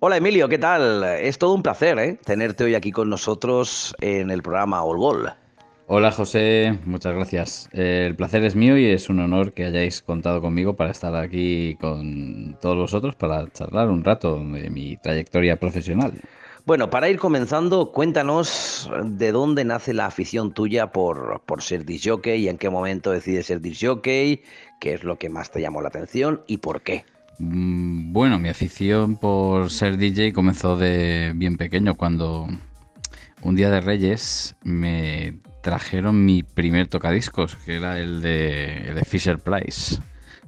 Hola Emilio, ¿qué tal? Es todo un placer ¿eh? tenerte hoy aquí con nosotros en el programa All Gol. Hola José, muchas gracias. El placer es mío y es un honor que hayáis contado conmigo para estar aquí con todos vosotros para charlar un rato de mi trayectoria profesional. Bueno, para ir comenzando, cuéntanos de dónde nace la afición tuya por, por ser disjockey y en qué momento decides ser disjockey, qué es lo que más te llamó la atención y por qué. Mm, bueno, mi afición por ser DJ comenzó de bien pequeño, cuando un día de Reyes me trajeron mi primer tocadiscos, que era el de, el de Fisher Price.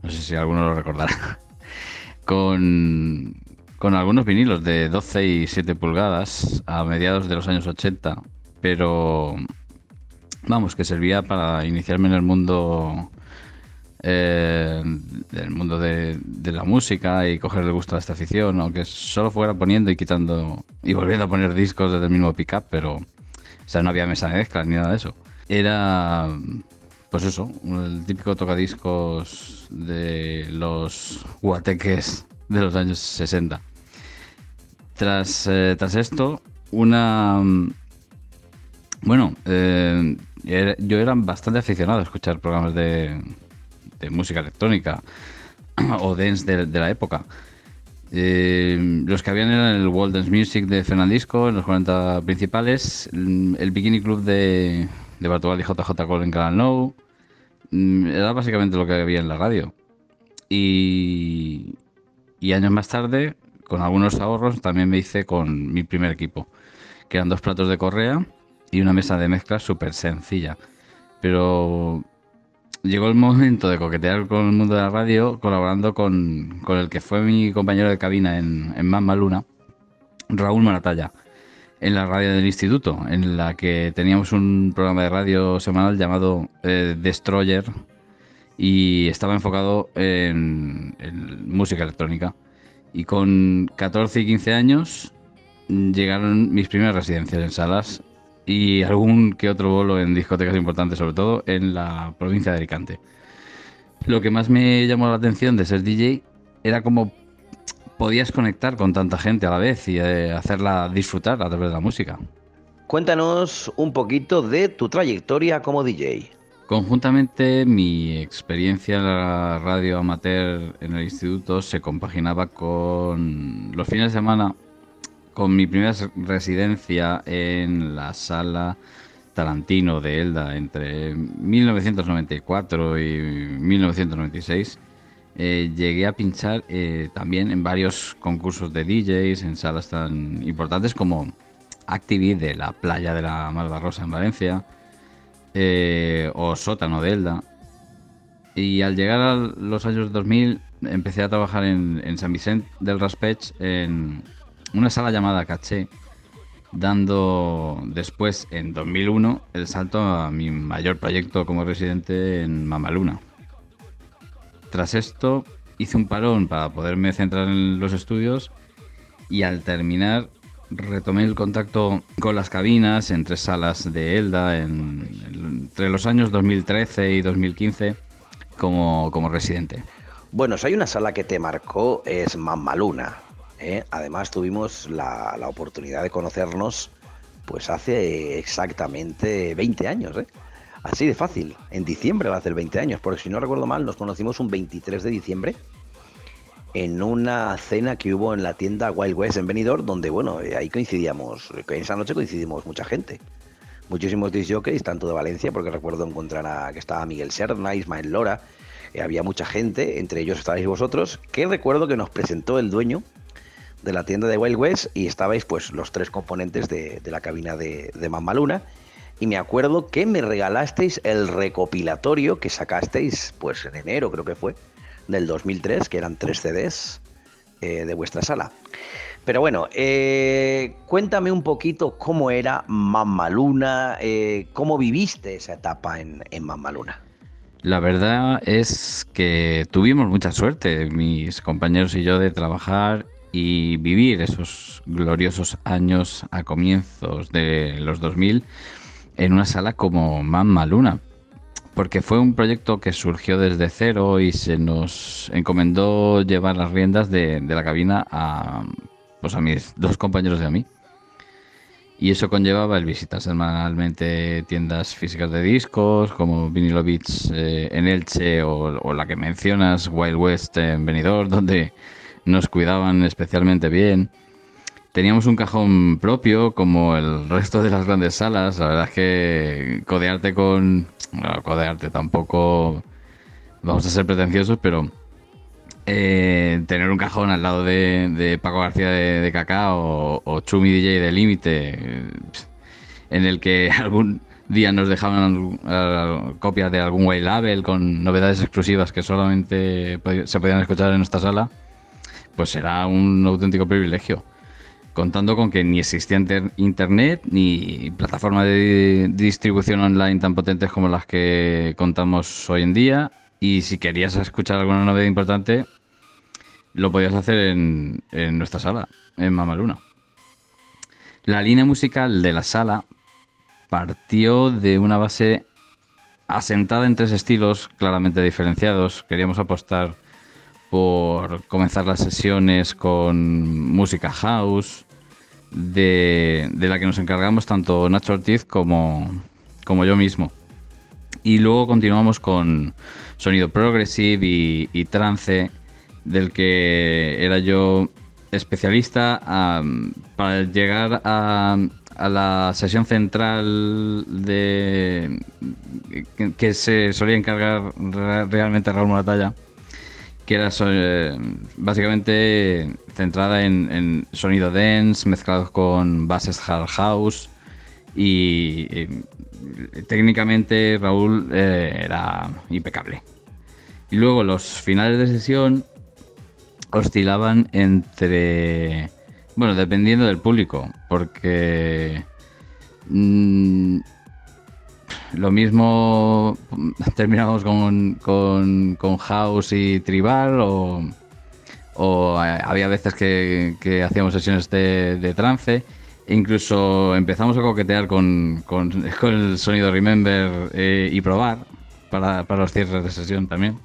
No sé si alguno lo recordará. Con, con algunos vinilos de 12 y 7 pulgadas a mediados de los años 80, pero vamos, que servía para iniciarme en el mundo eh, del mundo de, la música y cogerle gusto a esta afición, aunque solo fuera poniendo y quitando y volviendo a poner discos desde el mismo pickup, pero o sea, no había mesa de mezclas ni nada de eso. Era, pues eso, el típico tocadiscos de los guateques de los años 60. Tras, eh, tras esto, una... Bueno, eh, yo era bastante aficionado a escuchar programas de, de música electrónica o dance de, la época. Eh, los que habían eran el World Dance Music de Fernandisco en los 40 principales, el Bikini Club de, de y JJ Cole en Canal No. Mm, era básicamente lo que había en la radio. Y, y años más tarde, con algunos ahorros, también me hice con mi primer equipo, que eran dos platos de correa y una mesa de mezcla súper sencilla. Pero llegó el momento de coquetear con el mundo de la radio, colaborando con, el que fue mi compañero de cabina en, en Mamma Luna, Raúl Maratalla, en la radio del instituto, en la que teníamos un programa de radio semanal llamado eh, Destroyer y estaba enfocado en, en música electrónica. Y con 14 y 15 años llegaron mis primeras residencias en salas y algún que otro bolo en discotecas importantes, sobre todo en la provincia de Alicante. Lo que más me llamó la atención de ser DJ era cómo podías conectar con tanta gente a la vez y eh, hacerla disfrutar a través de la música. Cuéntanos un poquito de tu trayectoria como DJ. Conjuntamente mi experiencia en la radio amateur en el instituto se compaginaba con los fines de semana con mi primera residencia en la sala Tarantino de Elda entre 1994 y 1996. Eh, llegué a pinchar eh, también en varios concursos de DJs, en salas tan importantes como Activi de la playa de la Malvarrosa en Valencia eh, o Sótano de Elda. Y al llegar a los años 2000 empecé a trabajar en, en San Vicente del Raspech en, una sala llamada Caché, dando después, en 2001, el salto a mi mayor proyecto como residente en Mamaluna. Tras esto, hice un parón para poderme centrar en los estudios y al terminar retomé el contacto con las cabinas en tres salas de Elda entre los años 2013 y 2015 como, como residente. Bueno, si hay una sala que te marcó es Mamaluna. ¿Eh? Además tuvimos la, oportunidad de conocernos pues hace exactamente 20 años, ¿eh? Así de fácil. En diciembre va a hacer 20 años, porque si no recuerdo mal, nos conocimos un 23 de diciembre en una cena que hubo en la tienda Wild West en Benidorm, donde, bueno, eh, ahí coincidíamos, esa noche coincidimos mucha gente. Muchísimos disjockeys, tanto de Valencia, porque recuerdo encontrar a que estaba Miguel Serna, Ismael Lora, había mucha gente, entre ellos estabais vosotros, que recuerdo que nos presentó el dueño de la tienda de Wild West y estabais pues los tres componentes de, la cabina de, de Mamaluna y me acuerdo que me regalasteis el recopilatorio que sacasteis pues en enero creo que fue del 2003 que eran tres CDs eh, de vuestra sala. Pero bueno eh, cuéntame un poquito cómo era Mamaluna eh, cómo viviste esa etapa en, en Mamaluna la verdad es que tuvimos mucha suerte, mis compañeros y yo, de trabajar y vivir esos gloriosos años a comienzos de los 2000 en una sala como Mamma Luna, porque fue un proyecto que surgió desde cero y se nos encomendó llevar las riendas de, la cabina a pues a mis dos compañeros y a mí. Y eso conllevaba el visitar semanalmente tiendas físicas de discos como Vinilo Beats eh, en Elche o, la que mencionas, Wild West en Benidorm, donde nos cuidaban especialmente bien. Teníamos un cajón propio como el resto de las grandes salas. La verdad es que codearte con... Bueno, codearte tampoco... Vamos a ser pretenciosos, pero eh, tener un cajón al lado de, Paco García de, de o, Chumi DJ de Límite, en el que algún día nos dejaban copias de algún white label con novedades exclusivas que solamente se podían escuchar en nuestra sala, pues será un auténtico privilegio. Contando con que ni existía internet ni plataformas de distribución online tan potentes como las que contamos hoy en día. Y si querías escuchar alguna novedad importante, lo podías hacer en, nuestra sala, en Mamaluna. La línea musical de la sala partió de una base asentada en tres estilos claramente diferenciados. Queríamos apostar por comenzar las sesiones con música house, de, la que nos encargamos tanto Nacho Ortiz como, como yo mismo. Y luego continuamos con sonido progressive y trance del que era yo especialista para llegar a, la sesión central de que, se solía encargar realmente Raúl Moratalla, que era eh, básicamente centrada en, sonido dance mezclado con bases hard house y, técnicamente Raúl eh, era impecable. Y luego los finales de sesión oscilaban entre. Bueno, dependiendo del público, porque. Mm, lo mismo terminamos con, con, House y Tribal o, o había veces que, hacíamos sesiones de, trance. E incluso empezamos a coquetear con, con, el sonido Remember eh, y probar para, para los cierres de sesión también.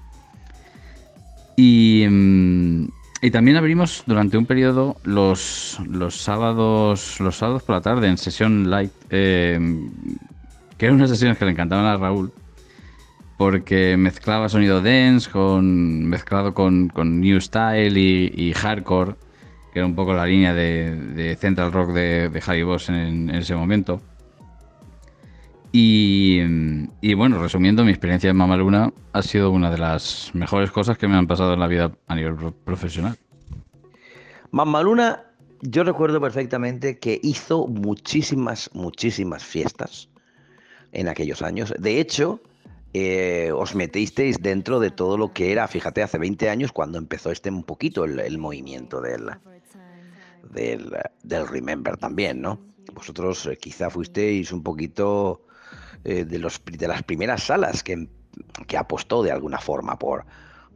Y, mm, y también abrimos durante un periodo los, los sábados los sábados por la tarde en sesión light, eh, que eran unas sesiones que le encantaban a Raúl, porque mezclaba sonido dance con mezclado con, new style y, hardcore, que era un poco la línea de, Central Rock de, de Harry Boss en ese momento. Y, bueno, resumiendo, mi experiencia en Mamaluna ha sido una de las mejores cosas que me han pasado en la vida a nivel profesional. Mamaluna, yo recuerdo perfectamente que hizo muchísimas, muchísimas fiestas en aquellos años. De hecho, eh, os metisteis dentro de todo lo que era, fíjate, hace 20 años cuando empezó este un poquito el, movimiento del, del, del, Remember también, ¿no? Vosotros eh, quizá fuisteis un poquito eh, de, los, de las primeras salas que, que apostó de alguna forma por,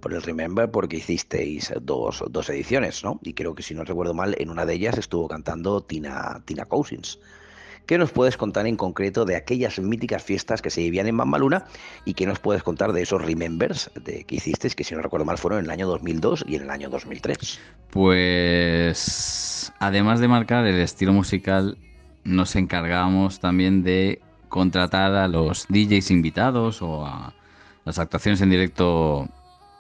por el Remember porque hicisteis dos, dos, ediciones, ¿no? Y creo que si no recuerdo mal, en una de ellas estuvo cantando Tina, Tina Cousins. ¿Qué nos puedes contar en concreto de aquellas míticas fiestas que se vivían en Bambaluna y qué nos puedes contar de esos Remembers de, que hicisteis, que si no recuerdo mal fueron en el año 2002 y en el año 2003? Pues además de marcar el estilo musical, nos encargamos también de contratar a los DJs invitados o a las actuaciones en directo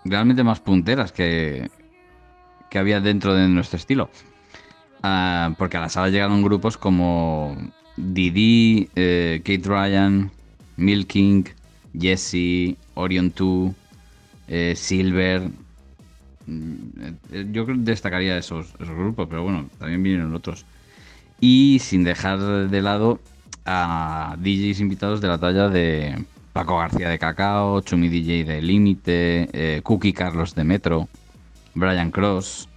realmente más punteras que, que había dentro de nuestro estilo. Ah, porque a la sala llegaron grupos como Didi, eh, Kate Ryan, Milking, Jesse, Orion 2, eh, Silver. Mm, eh, yo destacaría esos, grupos, pero bueno, también vinieron otros. Y sin dejar de lado a DJs invitados de la talla de Paco García de Cacao, Chumi DJ de Límite, Cookie Carlos de Metro, Brian Cross,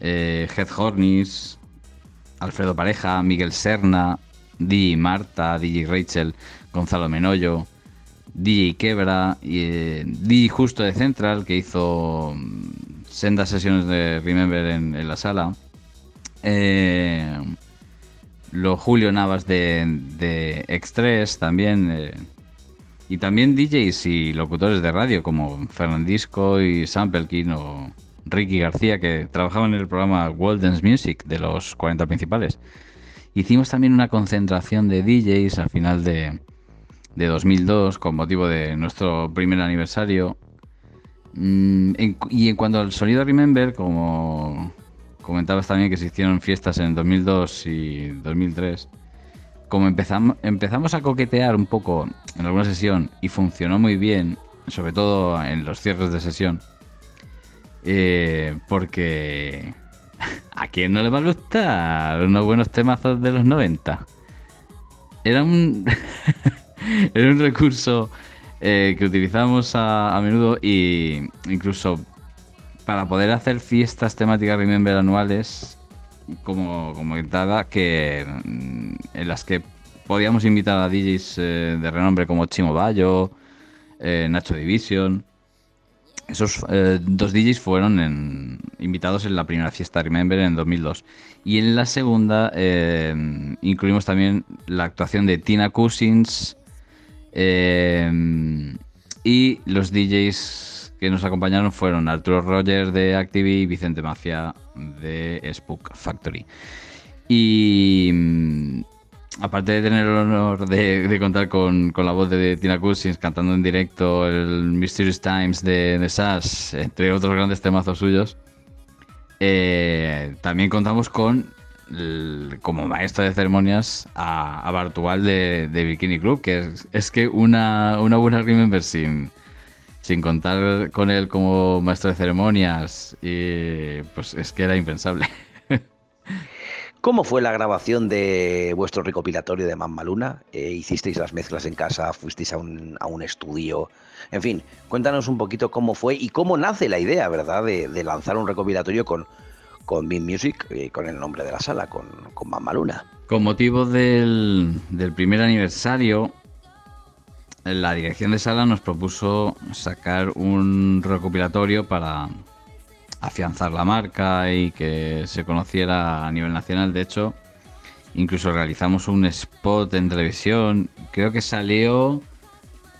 Head Hornis, Alfredo Pareja, Miguel Serna, DJ Marta, DJ Rachel, Gonzalo Menoyo, DJ Quebra y eh, DJ Justo de Central que hizo mm, sendas sesiones de Remember en, la sala. Eh, lo Julio Navas de, de X3 también. Eh, y también DJs y locutores de radio como Fernandisco y Samplekin o, Ricky García, que trabajaba en el programa Walden's Music de los 40 principales. Hicimos también una concentración de DJs al final de, de 2002 con motivo de nuestro primer aniversario. Mm, y en cuanto al sonido Remember, como comentabas también que se hicieron fiestas en 2002 y 2003, como empezamos, empezamos a coquetear un poco en alguna sesión y funcionó muy bien, sobre todo en los cierres de sesión, eh, porque ¿a quién no le va a gustar unos buenos temazos de los 90? Era un, era un recurso eh, que utilizamos a, menudo y incluso para poder hacer fiestas temáticas Remember anuales, como comentada, que mm, en las que podíamos invitar a DJs eh, de renombre como Chimo Bayo, eh, Nacho Division. Esos dos DJs fueron invitados en la primera fiesta Remember en 2002. Y en la segunda incluimos también la actuación de Tina Cousins, Em, y los DJs que nos acompañaron fueron Arturo Rogers de Activi y Vicente Mafia de Spook Factory. Y aparte de tener el honor de, contar con, la voz de Tina Cousins cantando en directo el Mysterious Times de, de Sash, entre otros grandes temazos suyos, eh, también contamos con como maestro de ceremonias a, Bartual de, Bikini Club, que es, que una, una, buena Remember sin, sin contar con él como maestro de ceremonias, y, pues es que era impensable. ¿Cómo fue la grabación de vuestro recopilatorio de Mamma Luna? Eh, ¿Hicisteis las mezclas en casa? ¿Fuisteis a un, a un, estudio? En fin, cuéntanos un poquito cómo fue y cómo nace la idea, ¿verdad?, de lanzar un recopilatorio con, con Music y con el nombre de la sala, con, con Mamma Luna. Con motivo del, primer aniversario, la dirección de sala nos propuso sacar un recopilatorio para afianzar la marca y que se conociera a nivel nacional. De hecho, incluso realizamos un spot en televisión. Creo que salió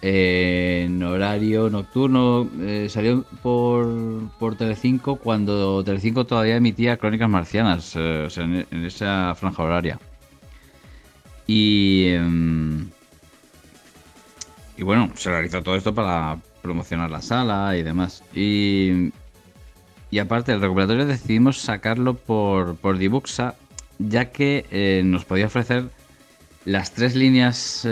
en horario nocturno. Eh, salió por, por Telecinco cuando Telecinco todavía emitía Crónicas Marcianas, eh, o sea, en, esa franja horaria. Y, em, y bueno, se realizó todo esto para promocionar la sala y demás. Y, y aparte, el recuperatorio decidimos sacarlo por, por Dibuxa, ya que eh, nos podía ofrecer las tres líneas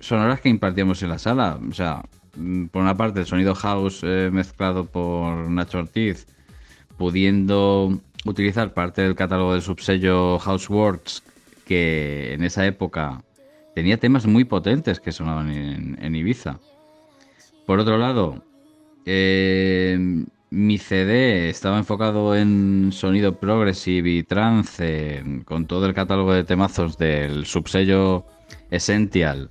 sonoras que impartíamos en la sala. O sea, mm, por una parte el sonido house eh, mezclado por Nacho Ortiz, pudiendo utilizar parte del catálogo del subsello Houseworks, que en esa época tenía temas muy potentes que sonaban en, Ibiza. Por otro lado, eh, mi CD estaba enfocado en sonido progressive y trance, con todo el catálogo de temazos del subsello Essential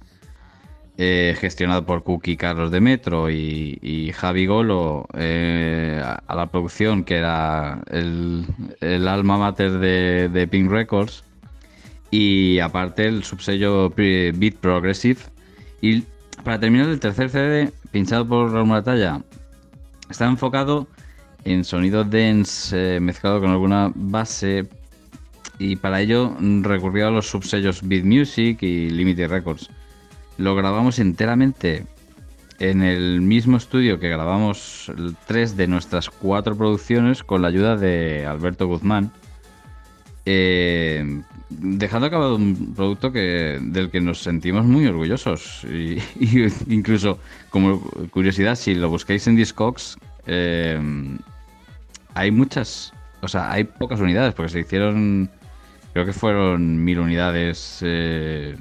eh, gestionado por Cookie Carlos de Metro y, Javi Golo eh, a, la producción, que era el, alma mater de, Pink Records. Y aparte el subsello Beat Progressive. Y para terminar, el tercer CD, pinchado por Raúl Matalla, está enfocado en sonido dance eh, mezclado con alguna base. Y para ello recurrió a los subsellos Beat Music y Limited Records lo grabamos enteramente en el mismo estudio que grabamos tres de nuestras cuatro producciones con la ayuda de Alberto Guzmán. Eh, dejando acabado un producto que, del que nos sentimos muy orgullosos. Y, incluso, como curiosidad, si lo buscáis en Discogs, eh, hay muchas, o sea, hay pocas unidades, porque se hicieron, creo que fueron mil unidades. Eh,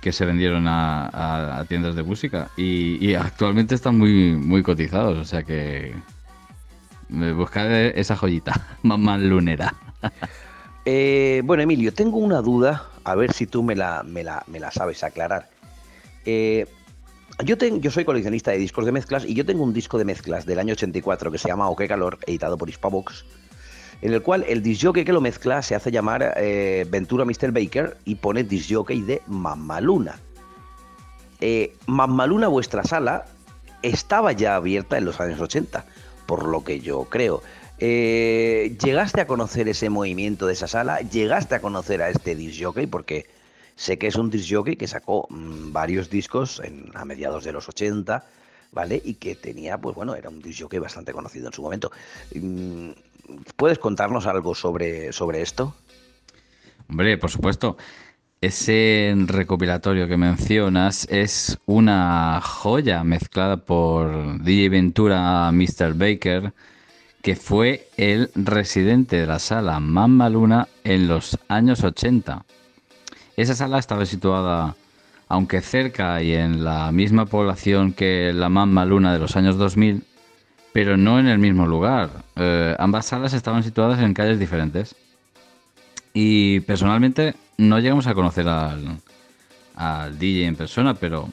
que se vendieron a, tiendas de música y, actualmente están muy, muy cotizados, o sea que buscar esa joyita, mamá lunera. Eh, bueno, Emilio, tengo una duda, a ver si tú me la, me la, me la sabes aclarar. Eh, yo, yo soy coleccionista de discos de mezclas y yo tengo un disco de mezclas del año 84 que se llama O qué calor, editado por Hispavox en el cual el disjockey que lo mezcla se hace llamar eh, Ventura Mr. Baker y pone disjockey de Mamaluna. Eh, Mamaluna, vuestra sala, estaba ya abierta en los años 80. por lo que yo creo. Eh, ¿Llegaste a conocer ese movimiento de esa sala? ¿Llegaste a conocer a este disc jockey? Porque sé que es un disc jockey que sacó mm, varios discos a mediados de los 80, ¿vale? Y que tenía, pues bueno, era un disc jockey bastante conocido en su momento. Mm, ¿Puedes contarnos algo sobre, sobre esto? Hombre, por supuesto. Ese recopilatorio que mencionas es una joya mezclada por DJ Ventura Mr. Baker, que fue el residente de la sala Mamma Luna en los años 80. Esa sala estaba situada, aunque cerca y en la misma población que la Mamma Luna de los años 2000, pero no en el mismo lugar. Eh, ambas salas estaban situadas en calles diferentes. Y personalmente no llegamos a conocer al, DJ en persona, pero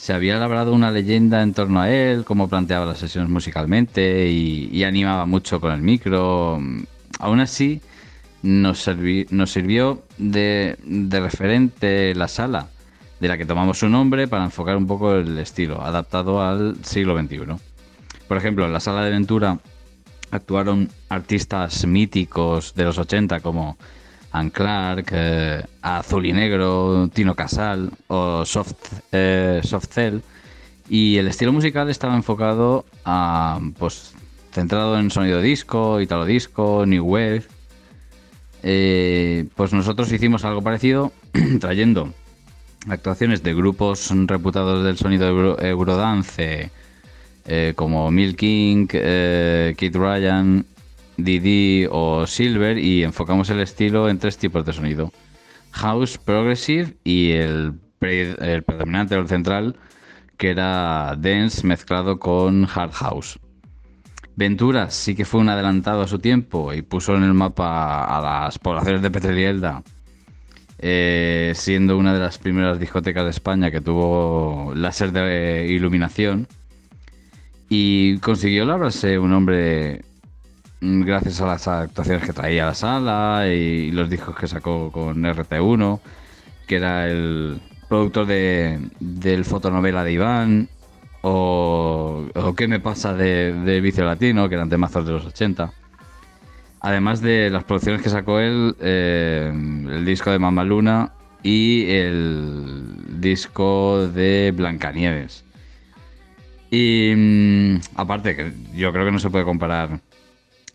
se había labrado una leyenda en torno a él, cómo planteaba las sesiones musicalmente y, animaba mucho con el micro. Aún así, nos, sirvió de, de, referente la sala, de la que tomamos su nombre para enfocar un poco el estilo, adaptado al siglo XXI. Por ejemplo, en la sala de Ventura actuaron artistas míticos de los 80 como Ann Clark, eh, Azul y Negro, Tino Casal o Soft, eh, Soft Cell. Y el estilo musical estaba enfocado a, pues, centrado en sonido disco, italo disco, new wave. Eh, pues nosotros hicimos algo parecido, trayendo actuaciones de grupos reputados del sonido eurodance, como Milking, Kid Ryan, Didi o Silver y enfocamos el estilo en tres tipos de sonido. House, Progressive y el, predominante o el central que era Dance mezclado con Hard House. Ventura sí que fue un adelantado a su tiempo y puso en el mapa a las poblaciones de Petrelielda, eh, siendo una de las primeras discotecas de España que tuvo láser de iluminación y consiguió labrarse un hombre gracias a las actuaciones que traía a la sala y los discos que sacó con RT1, que era el productor de, del fotonovela de Iván, o, ¿Qué me pasa de, de, Vicio Latino, que eran temazos de los 80. Además de las producciones que sacó él, eh, el disco de Mamá Luna y el disco de Blancanieves. Y mm, aparte, que yo creo que no se puede comparar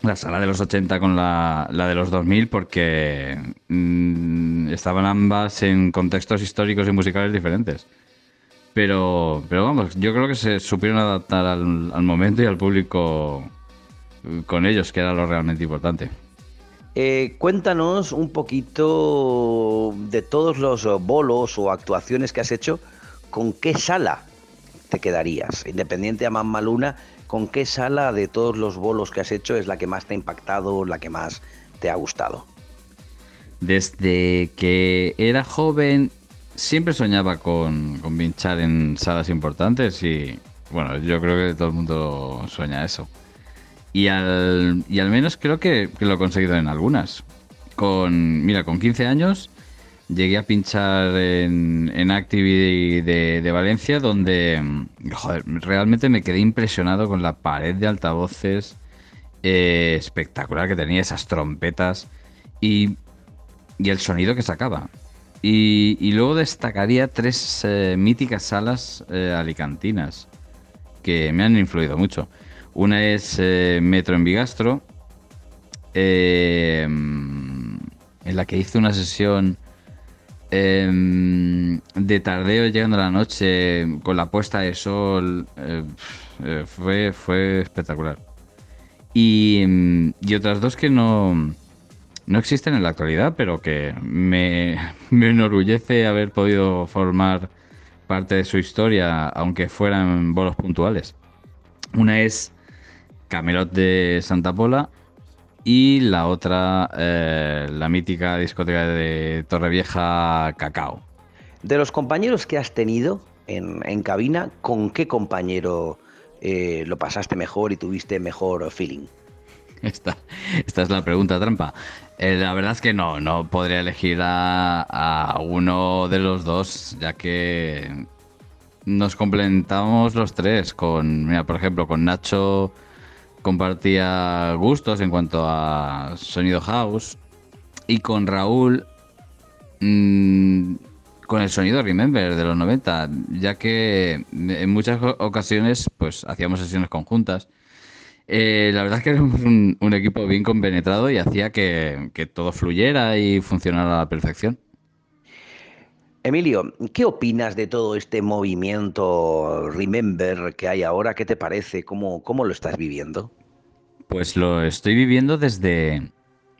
la sala de los 80 con la, de los 2000 porque mm, estaban ambas en contextos históricos y musicales diferentes. Pero, pero vamos, yo creo que se supieron adaptar al, momento y al público con ellos, que era lo realmente importante. Eh, cuéntanos un poquito de todos los bolos o actuaciones que has hecho, ¿con qué sala te quedarías? Independiente a Mamma Luna, ¿con qué sala de todos los bolos que has hecho es la que más te ha impactado, la que más te ha gustado? Desde que era joven siempre soñaba con, con pinchar en salas importantes y bueno, yo creo que todo el mundo sueña eso. Y al, y al menos creo que, que, lo he conseguido en algunas. Con, mira, con 15 años llegué a pinchar en, en Activity de, Valencia, donde realmente me quedé impresionado con la pared de altavoces eh, espectacular que tenía, esas trompetas y, el sonido que sacaba. Y, luego destacaría tres eh, míticas salas eh, alicantinas que me han influido mucho. Una es Metro en Bigastro, en la que hice una sesión Em, de tardeo llegando a la noche con la puesta de sol eh, eh, fue, fue espectacular. Y, em, y, otras dos que no, no existen en la actualidad, pero que me, me enorgullece haber podido formar parte de su historia, aunque fueran bolos puntuales. Una es Camelot de Santa Pola y la otra, eh, la mítica discoteca de Torrevieja Cacao. De los compañeros que has tenido en, cabina, ¿con qué compañero eh, lo pasaste mejor y tuviste mejor feeling? Esta, esta es la pregunta trampa. Eh, la verdad es que no, no podría elegir a, a, uno de los dos, ya que nos complementamos los tres con, mira, por ejemplo, con Nacho compartía gustos en cuanto a sonido house. Y con Raúl, mm, con el sonido Remember de los 90, ya que en muchas ocasiones pues hacíamos sesiones conjuntas. Eh, la verdad es que éramos un, equipo bien compenetrado y hacía que, que todo fluyera y funcionara a la perfección. Emilio, ¿qué opinas de todo este movimiento Remember que hay ahora? ¿Qué te parece? ¿Cómo, cómo lo estás viviendo? Pues lo estoy viviendo desde,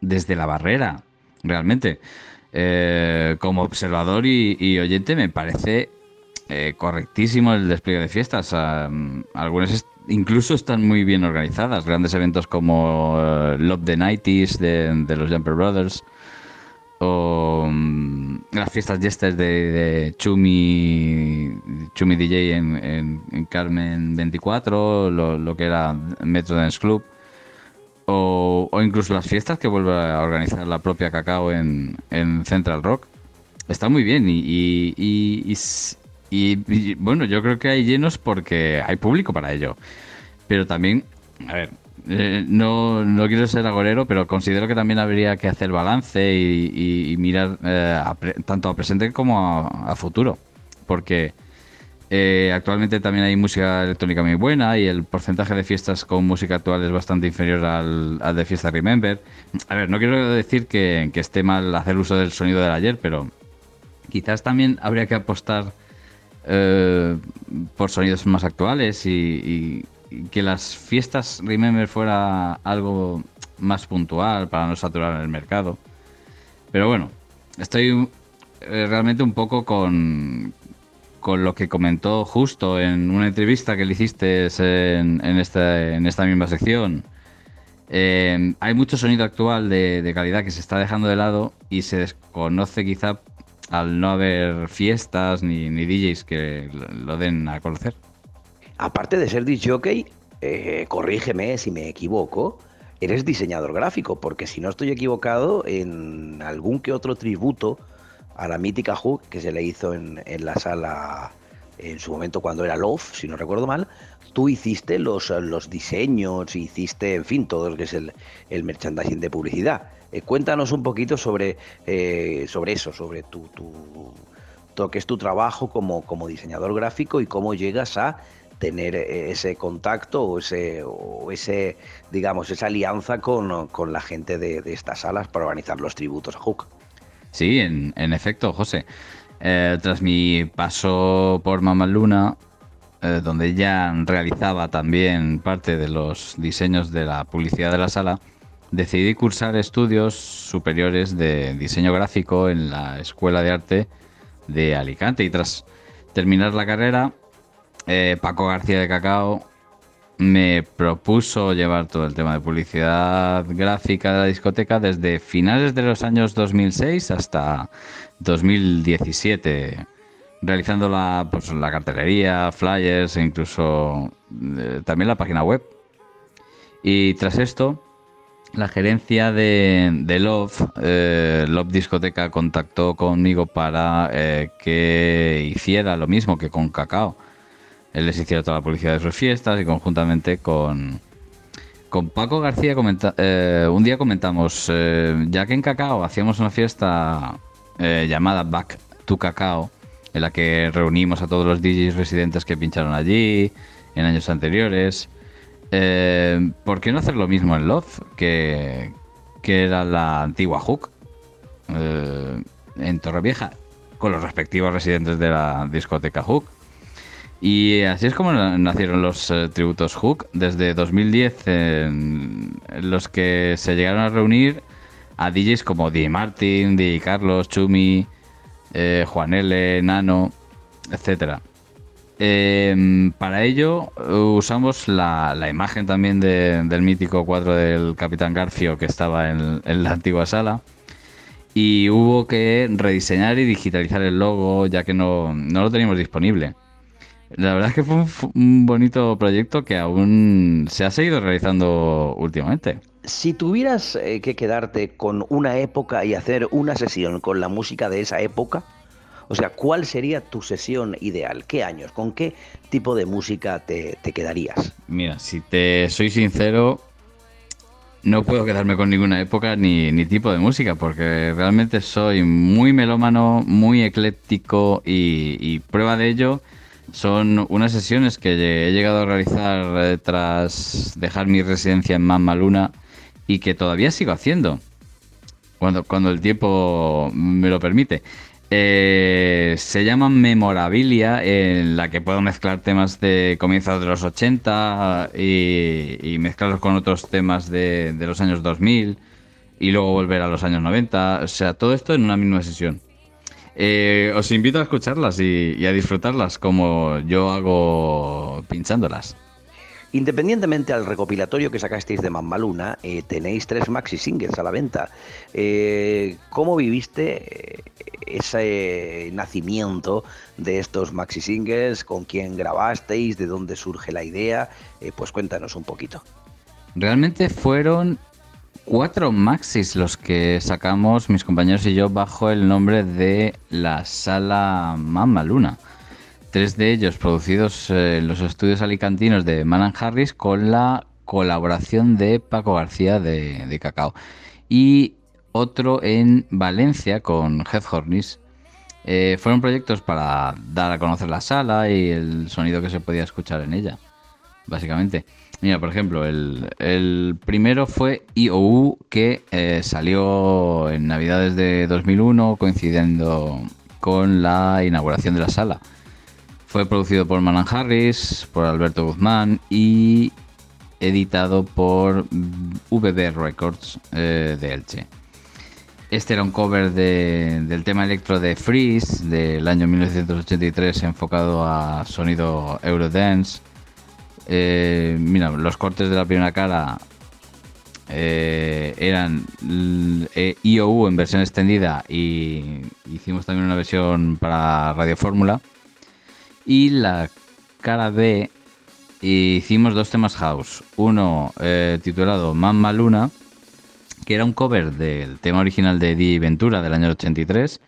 desde la barrera, realmente. Eh, como observador y, oyente me parece eh, correctísimo el despliegue de fiestas. algunas incluso están muy bien organizadas. Grandes eventos como eh, Love the Nighties de, de los Jumper Brothers o mm, las fiestas jesters de, Chumi, Chumi DJ en, Carmen 24, lo, que era Metro Dance Club, o, incluso las fiestas que vuelve a organizar la propia Cacao en, Central Rock. Está muy bien y, y, bueno, yo creo que hay llenos porque hay público para ello. Pero también, a ver, eh, no, no, quiero ser agorero, pero considero que también habría que hacer balance y, mirar eh, tanto a presente como a, futuro. Porque eh, actualmente también hay música electrónica muy buena y el porcentaje de fiestas con música actual es bastante inferior al, de fiesta Remember. A ver, no quiero decir que, esté mal hacer uso del sonido del ayer, pero quizás también habría que apostar por sonidos más actuales y, que las fiestas Remember fuera algo más puntual para no saturar el mercado. Pero bueno, estoy eh, realmente un poco con, con lo que comentó justo en una entrevista que le hiciste en, esta, en esta misma sección. Eh, hay mucho sonido actual de, de, calidad que se está dejando de lado y se desconoce quizá al no haber fiestas ni, ni DJs que lo den a conocer aparte de ser disc jockey, eh, corrígeme si me equivoco, eres diseñador gráfico, porque si no estoy equivocado, en algún que otro tributo a la mítica Hook que se le hizo en, la sala en su momento cuando era Love, si no recuerdo mal, tú hiciste los, los diseños, hiciste, en fin, todo lo que es el, merchandising de publicidad. Eh, cuéntanos un poquito sobre, eh, sobre eso, sobre tu, tu, que es tu trabajo como, como diseñador gráfico y cómo llegas a tener ese contacto o ese, o ese digamos, esa alianza con, la gente de, estas salas para organizar los tributos a Hook. Sí, en, efecto, José. Eh, tras mi paso por Mamaluna, eh, donde ya realizaba también parte de los diseños de la publicidad de la sala, decidí cursar estudios superiores de diseño gráfico en la Escuela de Arte de Alicante y tras terminar la carrera eh, Paco García de Cacao me propuso llevar todo el tema de publicidad gráfica de la discoteca desde finales de los años 2006 hasta 2017, realizando la, pues, la cartelería, flyers e incluso eh, también la página web. Y tras esto, la gerencia de, Love, eh, Love Discoteca, contactó conmigo para que hiciera lo mismo que con Cacao él les hiciera toda la publicidad de sus fiestas y conjuntamente con, con Paco García eh, un día comentamos, eh, ya que en Cacao hacíamos una fiesta eh, llamada Back to Cacao, en la que reunimos a todos los DJs residentes que pincharon allí en años anteriores. ¿Por qué no hacer lo mismo en Love, que, que era la antigua Hook, en Torrevieja, con los respectivos residentes de la discoteca Hook? Y así es como nacieron los eh, tributos Hook desde 2010, en los que se llegaron a reunir a DJs como DJ Martin, DJ Carlos, Chumi, eh, Juan L, Nano, etc. Em, para ello usamos la, imagen también del mítico cuadro del Capitán Garfio que estaba en, en la antigua sala y hubo que rediseñar y digitalizar el logo ya que no, no lo teníamos disponible. La verdad es que fue un, bonito proyecto que aún se ha seguido realizando últimamente. Si tuvieras eh, que quedarte con una época y hacer una sesión con la música de esa época, O sea, ¿cuál sería tu sesión ideal? ¿Qué años? ¿Con qué tipo de música te, te quedarías? Mira, si te soy sincero, no puedo quedarme con ninguna época ni, ni, tipo de música, porque realmente soy muy melómano, muy ecléctico y, prueba de ello son unas sesiones que he llegado a realizar eh, tras dejar mi residencia en Mamma Luna y que todavía sigo haciendo cuando, cuando el tiempo me lo permite. Eh, se llama Memorabilia, en la que puedo mezclar temas de comienzos de los 80 y, mezclarlos con otros temas de, los años 2000 y luego volver a los años 90. O sea, todo esto en una misma sesión. Eh, os invito a escucharlas y, y a disfrutarlas como yo hago pinchándolas. Independientemente al recopilatorio que sacasteis de Mammaluna, eh, tenéis tres maxi singles a la venta. Eh, ¿Cómo viviste eh, ese nacimiento de estos maxi singles? ¿Con quién grabasteis? ¿De dónde surge la idea? pues cuéntanos un poquito. Realmente fueron cuatro maxis los que sacamos mis compañeros y yo bajo el nombre de la sala Mammaluna tres de ellos producidos eh, en los estudios alicantinos de Manan Harris con la colaboración de Paco García de, Cacao. Y otro en Valencia con Heath Hornis. Eh, fueron proyectos para dar a conocer la sala y el sonido que se podía escuchar en ella, básicamente. Mira, por ejemplo, el, primero fue IOU, que eh, salió en Navidades de 2001, coincidiendo con la inauguración de la sala. Fue producido por Manan Harris, por Alberto Guzmán y editado por VB Records eh, de Elche. Este era un cover del tema electro de Freeze del año 1983 enfocado a sonido Eurodance. Eh, mira, los cortes de la primera cara eh, eran IOU en versión extendida y hicimos también una versión para Radio Fórmula. Y la cara B hicimos dos temas house. Uno eh, titulado Mamma Luna, que era un cover del tema original de Di Ventura del año 83.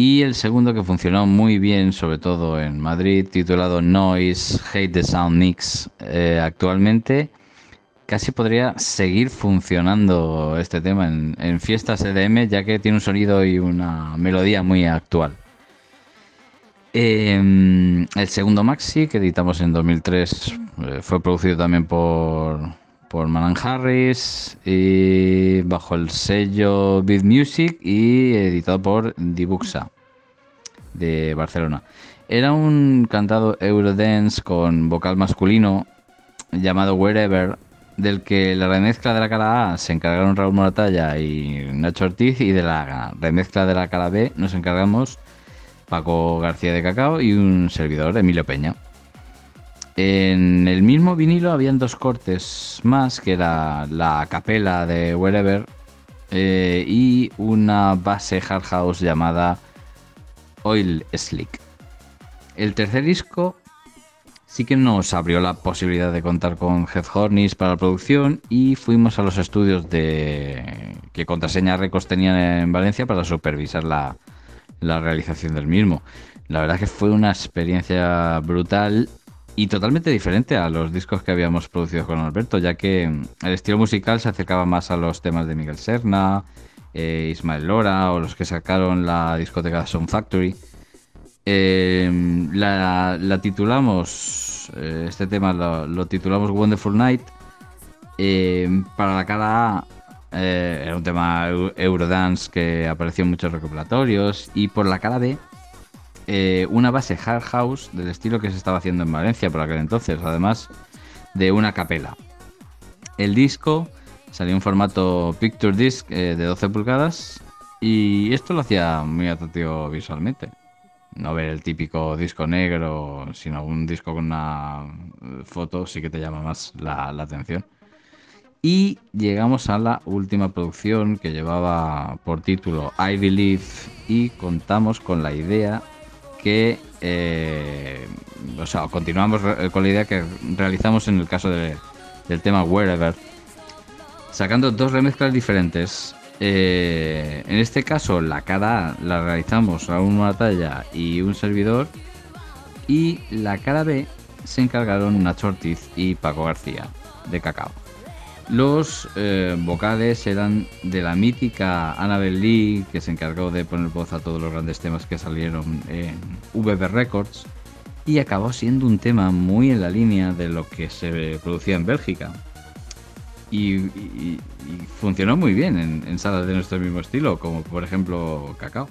Y el segundo que funcionó muy bien, sobre todo en Madrid, titulado Noise Hate the Sound Mix. Eh, actualmente casi podría seguir funcionando este tema en, en fiestas EDM, ya que tiene un sonido y una melodía muy actual. Em, el segundo maxi que editamos en 2003 eh, fue producido también por, por Manan Harris y bajo el sello Beat Music y editado por Dibuxa de Barcelona. Era un cantado Eurodance con vocal masculino llamado Wherever, del que la remezcla de la cara A se encargaron Raúl Moratalla y Nacho Ortiz y de la remezcla de la cara B nos encargamos Paco García de Cacao y un servidor, Emilio Peña. En el mismo vinilo habían dos cortes más, que era la capela de Wherever eh, y una base hard house llamada Oil Slick. El tercer disco sí que nos abrió la posibilidad de contar con Head Hornis para la producción y fuimos a los estudios de que Contraseña Records tenían en Valencia para supervisar la, la realización del mismo. La verdad que fue una experiencia brutal y totalmente diferente a los discos que habíamos producido con Alberto, ya que el estilo musical se acercaba más a los temas de Miguel Serna, eh, Ismael Lora o los que sacaron la discoteca Sound Factory. Eh, la, titulamos, eh, este tema lo, titulamos Wonderful Night. para la cara A eh, era un tema Eurodance que apareció en muchos recopilatorios. Y por la cara B, eh, una base hard house del estilo que se estaba haciendo en Valencia por aquel entonces, además de una capela. El disco salió en formato Picture Disc eh, de 12 pulgadas y esto lo hacía muy atractivo visualmente. No ver el típico disco negro, sino un disco con una foto sí que te llama más la atención. Y llegamos a la última producción que llevaba por título I Believe y contamos con la idea que, eh, o sea, continuamos con la idea que realizamos en el caso del tema Wherever, sacando dos remezclas diferentes. Eh, en este caso, la cara A la realizamos Raúl Moratalla y un servidor. Y la cara B se encargaron Nacho Ortiz y Paco García, de Cacao. Los eh, vocales eran de la mítica Annabel Lee, que se encargó de poner voz a todos los grandes temas que salieron en VB Records, y acabó siendo un tema muy en la línea de lo que se producía en Bélgica. Y, funcionó muy bien en, salas de nuestro mismo estilo, como por ejemplo Cacao.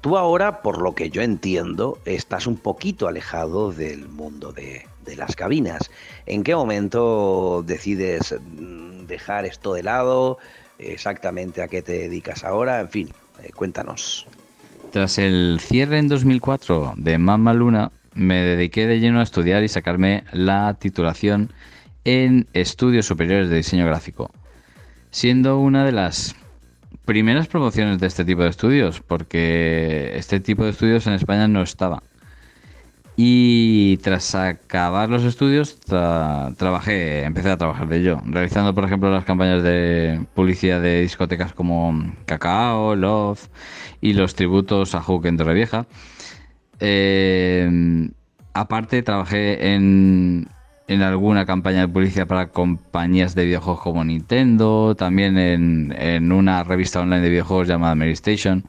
Tú ahora, por lo que yo entiendo, estás un poquito alejado del mundo de, las cabinas. ¿En qué momento decides mm, dejar esto de lado? ¿Exactamente a qué te dedicas ahora? En fin, eh, cuéntanos. Tras el cierre en 2004 de Mamma Luna, me dediqué de lleno a estudiar y sacarme la titulación en estudios superiores de diseño gráfico, siendo una de las primeras promociones de este tipo de estudios, porque este tipo de estudios en España no estaba. Y tras acabar los estudios, trabajé, empecé a trabajar de ello, realizando, por ejemplo, las campañas de publicidad de discotecas como Cacao, Love y los tributos a Hook en Torrevieja. Eh, aparte, trabajé en, alguna campaña de publicidad para compañías de videojuegos como Nintendo, también en, una revista online de videojuegos llamada Mary Station,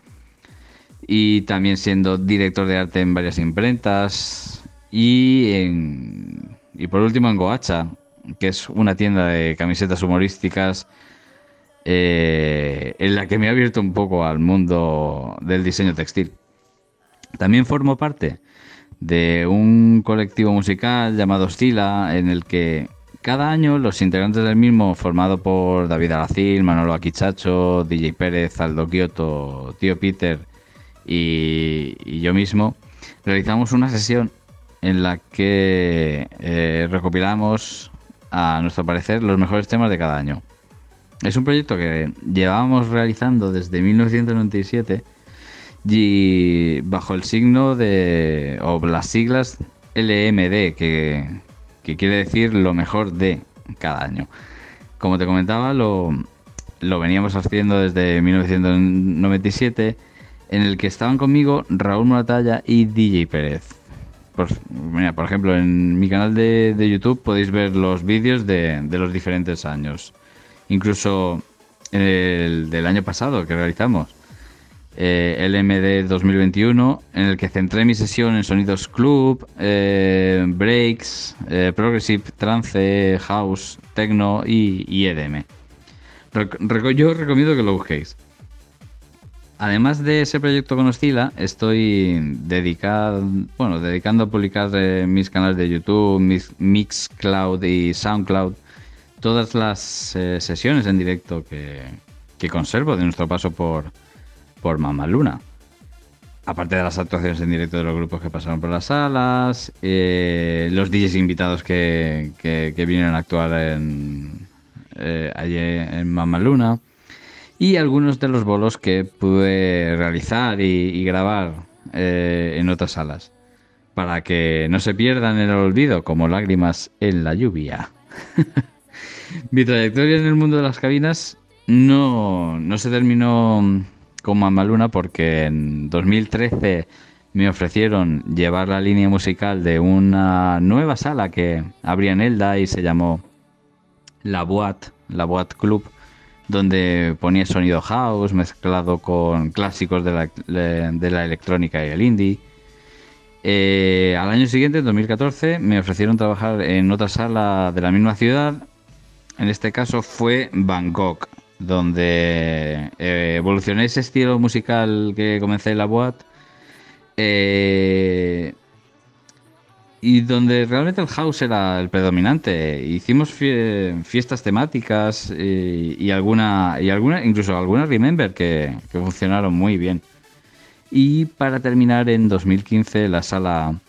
y también siendo director de arte en varias imprentas, y, en, y por último en Goacha, que es una tienda de camisetas humorísticas eh, en la que me ha abierto un poco al mundo del diseño textil. También formo parte de un colectivo musical llamado Stila, en el que cada año los integrantes del mismo, formado por David Alacil, Manolo Aquichacho, DJ Pérez, Aldo Kioto, Tío Peter y, yo mismo, realizamos una sesión en la que eh, recopilamos, a nuestro parecer, los mejores temas de cada año. Es un proyecto que llevábamos realizando desde 1997 y bajo el signo de, o las siglas LMD, que, quiere decir lo mejor de cada año. Como te comentaba, lo, lo veníamos haciendo desde 1997, en el que estaban conmigo Raúl Moratalla y DJ Pérez. Por, mira, por ejemplo, en mi canal de, YouTube podéis ver los vídeos de, de, los diferentes años. Incluso el del año pasado que realizamos eh, LMD 2021, en el que centré mi sesión en sonidos club, eh, breaks, eh, progressive, trance, house, techno y, EDM. yo recomiendo que lo busquéis. Además de ese proyecto con Oscila, estoy bueno, dedicando a publicar mis canales de YouTube, Mixcloud y Soundcloud, todas las sesiones en directo que conservo de nuestro paso por, por Luna. Aparte de las actuaciones en directo de los grupos que pasaron por las salas, eh, los DJs invitados que, vinieron a actuar en, eh, allí en Luna y algunos de los bolos que pude realizar y, grabar eh, en otras salas para que no se pierdan en el olvido como lágrimas en la lluvia. Mi trayectoria en el mundo de las cabinas no, no se terminó con Mamaluna porque en 2013 me ofrecieron llevar la línea musical de una nueva sala que abría en Elda y se llamó La Boat, La Boat Club, donde ponía sonido house mezclado con clásicos de la, electrónica y el indie. Eh, al año siguiente, en 2014, me ofrecieron trabajar en otra sala de la misma ciudad. En este caso fue Bangkok, donde eh, evolucioné ese estilo musical que comencé en la Boat eh, y donde realmente el house era el predominante. Hicimos fiestas temáticas y, alguna, y alguna, incluso algunas Remember que, funcionaron muy bien. Y para terminar, en 2015, la sala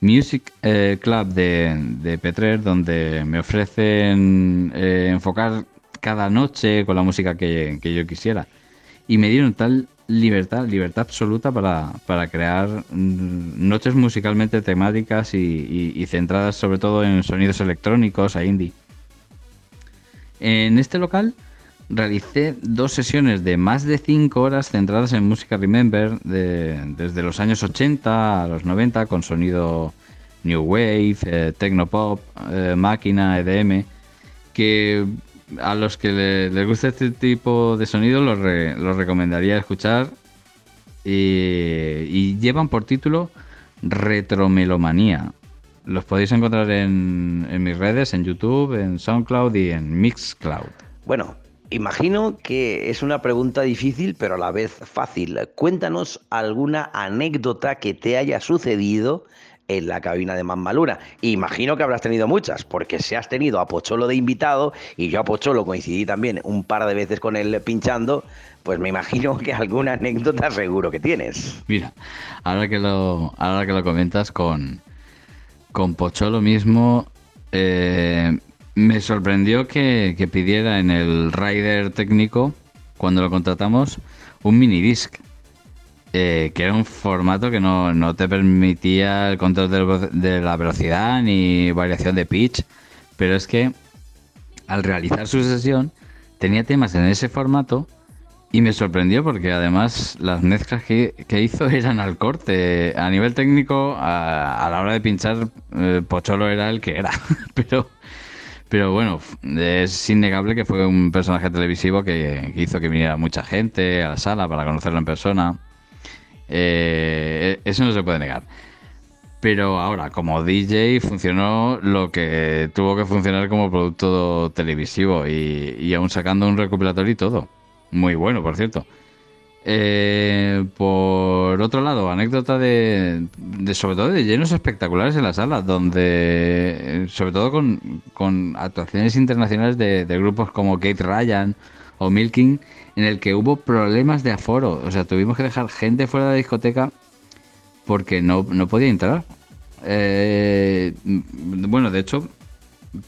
Music eh, Club de, de, Petrer, donde me ofrecen enfocar cada noche con la música que, yo quisiera. Y me dieron tal libertad, libertad absoluta para, crear mm, noches musicalmente temáticas y, centradas sobre todo en sonidos electrónicos a indie. En este local realicé dos sesiones de más de 5 horas centradas en música Remember desde los años 80 a los 90 con sonido New Wave, eh, Tecnopop, eh, máquina, EDM, que a los que les gusta este tipo de sonido los, recomendaría escuchar y, llevan por título Retromelomanía. Los podéis encontrar en, en mis redes, en YouTube, en SoundCloud y en Mixcloud. Bueno, Imagino que es una pregunta difícil, pero a la vez fácil. Cuéntanos alguna anécdota que te haya sucedido en la cabina de Mammaluna. Imagino que habrás tenido muchas, porque si has tenido a Pocholo de invitado, y yo a Pocholo coincidí también un par de veces con él pinchando, pues me imagino que alguna anécdota seguro que tienes. Mira, ahora que lo, ahora que lo comentas con, con Pocholo mismo, eh, me sorprendió que, pidiera en el rider técnico, cuando lo contratamos, un mini disc. Eh, que era un formato que no, te permitía el control de, la velocidad ni variación de pitch. Pero es que al realizar su sesión tenía temas en ese formato y me sorprendió porque además las mezclas que, hizo eran al corte. A nivel técnico, a, la hora de pinchar, eh, Pocholo era el que era. Pero pero bueno, es innegable que fue un personaje televisivo que, hizo que viniera mucha gente a la sala para conocerlo en persona. Eh, eso no se puede negar. Pero ahora, como DJ, funcionó lo que tuvo que funcionar como producto televisivo y, aún sacando un recopilatorio y todo. Muy bueno, por cierto. Eh, por otro lado, anécdota de, sobre todo de llenos espectaculares en la sala, donde sobre todo con, actuaciones internacionales de, grupos como Kate Ryan o Milking, en el que hubo problemas de aforo, o sea, tuvimos que dejar gente fuera de la discoteca porque no, podía entrar. Eh, bueno, de hecho,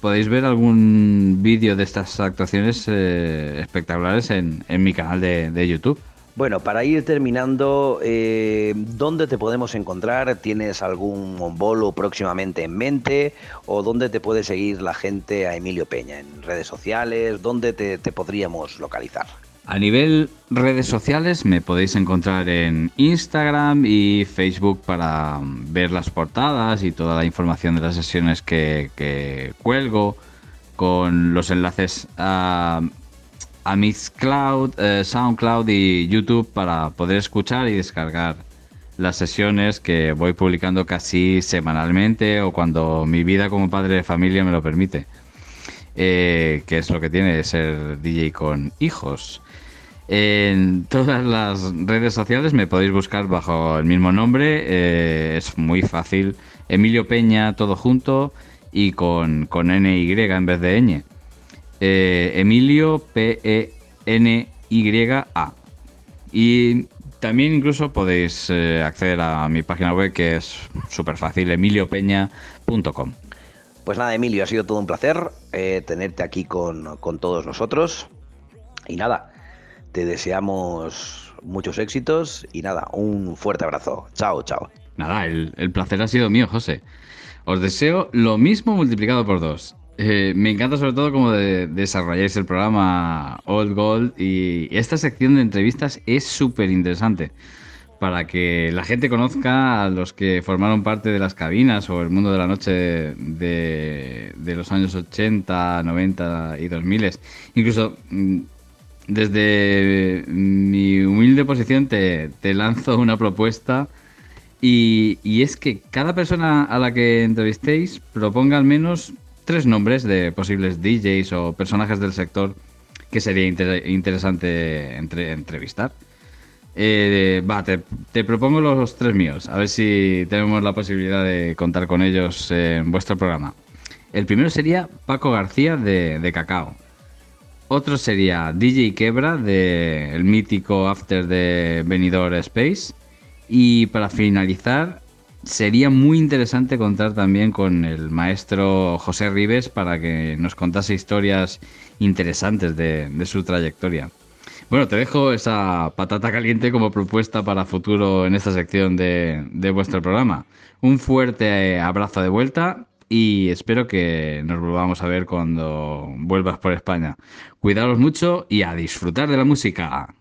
podéis ver algún vídeo de estas actuaciones eh, espectaculares en, mi canal de YouTube. Bueno, para ir terminando, eh, ¿dónde te podemos encontrar? ¿Tienes algún bolo próximamente en mente? ¿O dónde te puede seguir la gente a Emilio Peña? ¿En redes sociales? ¿Dónde te, podríamos localizar? A nivel redes sociales me podéis encontrar en Instagram y Facebook para ver las portadas y toda la información de las sesiones que, que cuelgo con los enlaces a a Mixcloud, eh, SoundCloud y YouTube para poder escuchar y descargar las sesiones que voy publicando casi semanalmente o cuando mi vida como padre de familia me lo permite. Eh, que es lo que tiene ser DJ con hijos. En todas las redes sociales me podéis buscar bajo el mismo nombre. Eh, es muy fácil. Emilio Peña, todo junto y con, con NY en vez de ñ. Eh, Emilio P-E-N-Y-A. Y también incluso podéis eh, acceder a mi página web que es súper fácil, emiliopeña.com. Pues nada, Emilio, ha sido todo un placer tenerte aquí con, todos nosotros. Y nada, te deseamos muchos éxitos y nada, un fuerte abrazo. Chao, chao. Nada, el, placer ha sido mío, José. Os deseo lo mismo multiplicado por dos. Eh, me encanta sobre todo cómo desarrolláis el programa Old Gold y esta sección de entrevistas es súper interesante para que la gente conozca a los que formaron parte de las cabinas o el mundo de la noche de, los años 80, 90 y 2000. Incluso mm, desde mi humilde posición te, lanzo una propuesta y, es que cada persona a la que entrevistéis proponga al menos tres nombres de posibles DJs o personajes del sector que sería interesante entrevistar. Eh, va, te, propongo los tres míos, a ver si tenemos la posibilidad de contar con ellos en vuestro programa. El primero sería Paco García de, Cacao. Otro sería DJ Quebra del el mítico After de Venidor Space. Y para finalizar, sería muy interesante contar también con el maestro José Rives para que nos contase historias interesantes de, su trayectoria. Bueno, te dejo esa patata caliente como propuesta para futuro en esta sección de, vuestro programa. Un fuerte abrazo de vuelta y espero que nos volvamos a ver cuando vuelvas por España. Cuidaros mucho y a disfrutar de la música.